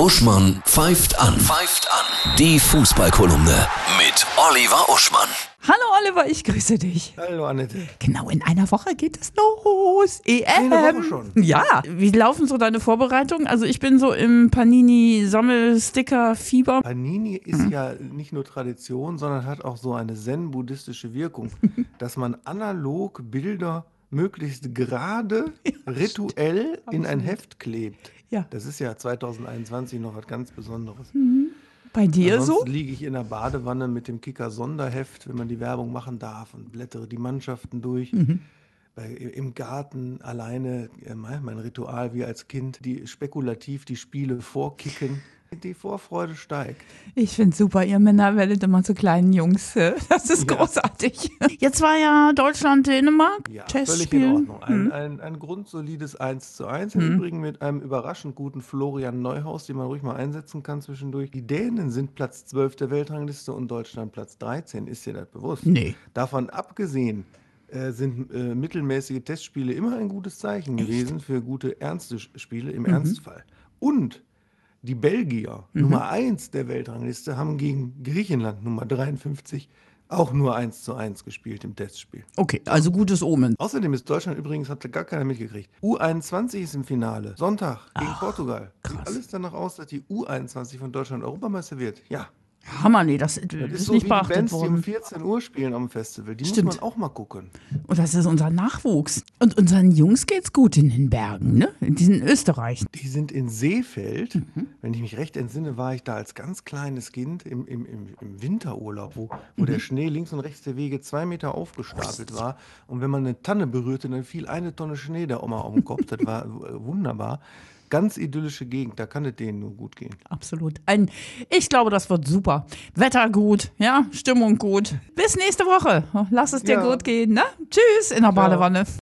Uschmann pfeift an. Pfeift an. Die Fußballkolumne mit Oliver Uschmann. Hallo Oliver, ich grüße dich. Hallo Annette. Genau, in einer Woche geht es los. EM. Eine Woche schon. Ja. Wie laufen so deine Vorbereitungen? Also ich bin so im Panini-Sammelsticker-Fieber. Panini ist ja nicht nur Tradition, sondern hat auch so eine zen-buddhistische Wirkung, dass man analog Bilder möglichst gerade rituell in ein Heft klebt. Ja. Das ist ja 2021 noch was ganz Besonderes. Bei dir so? Ansonsten liege ich in der Badewanne mit dem Kicker Sonderheft, wenn man die Werbung machen darf und blättere die Mannschaften durch. Bei, Im Garten alleine, äh, mein Ritual wie als Kind, die spekulativ die Spiele vorkicken. Die Vorfreude steigt. Ich finde super, ihr Männer werdet immer zu kleinen Jungs. Das ist Ja. großartig. Jetzt war ja Deutschland-Dänemark. Ja, völlig in Testspiel. Ordnung. Ein, ein, ein grundsolides 1 zu 1. Im Übrigen mit einem überraschend guten Florian Neuhaus, den man ruhig mal einsetzen kann zwischendurch. Die Dänen sind Platz 12 der Weltrangliste und Deutschland Platz 13. Ist dir das bewusst? Nee. Davon abgesehen äh, sind äh, mittelmäßige Testspiele immer ein gutes Zeichen gewesen für gute ernste Spiele im Ernstfall. Und die Belgier, Nummer 1 der Weltrangliste, haben gegen Griechenland, Nummer 53, auch nur 1 zu 1 gespielt im Testspiel. Okay, also gutes Omen. Außerdem ist Deutschland übrigens, hat gar keiner mitgekriegt. U21 ist im Finale. Sonntag gegen Portugal. Sieht krass. alles danach aus, dass die U21 von Deutschland Europameister wird. Ja. Hammer, nee, das, das Das ist so nicht wie die beachtet Bands, die um worden. 14 Uhr spielen am Festival. Die Stimmt. muss man auch mal gucken. Und das ist unser Nachwuchs. Und unseren Jungs geht's gut in den Bergen, ne? In diesen Österreich. Die sind in Seefeld. Mhm. Wenn ich mich recht entsinne, war ich da als ganz kleines Kind im, im, im, im Winterurlaub, wo, wo Mhm. der Schnee links und rechts der Wege zwei Meter aufgestapelt war. Und wenn man eine Tanne berührte, dann fiel eine Tonne Schnee der Oma auf den Kopf. Das war wunderbar. Ganz idyllische Gegend, da kann es denen nur gut gehen. Absolut. Ein, ich glaube, das wird super. Wetter gut, ja, Stimmung gut. Bis nächste Woche. Lass es dir Ja. gut gehen, ne? Tschüss in der Badewanne.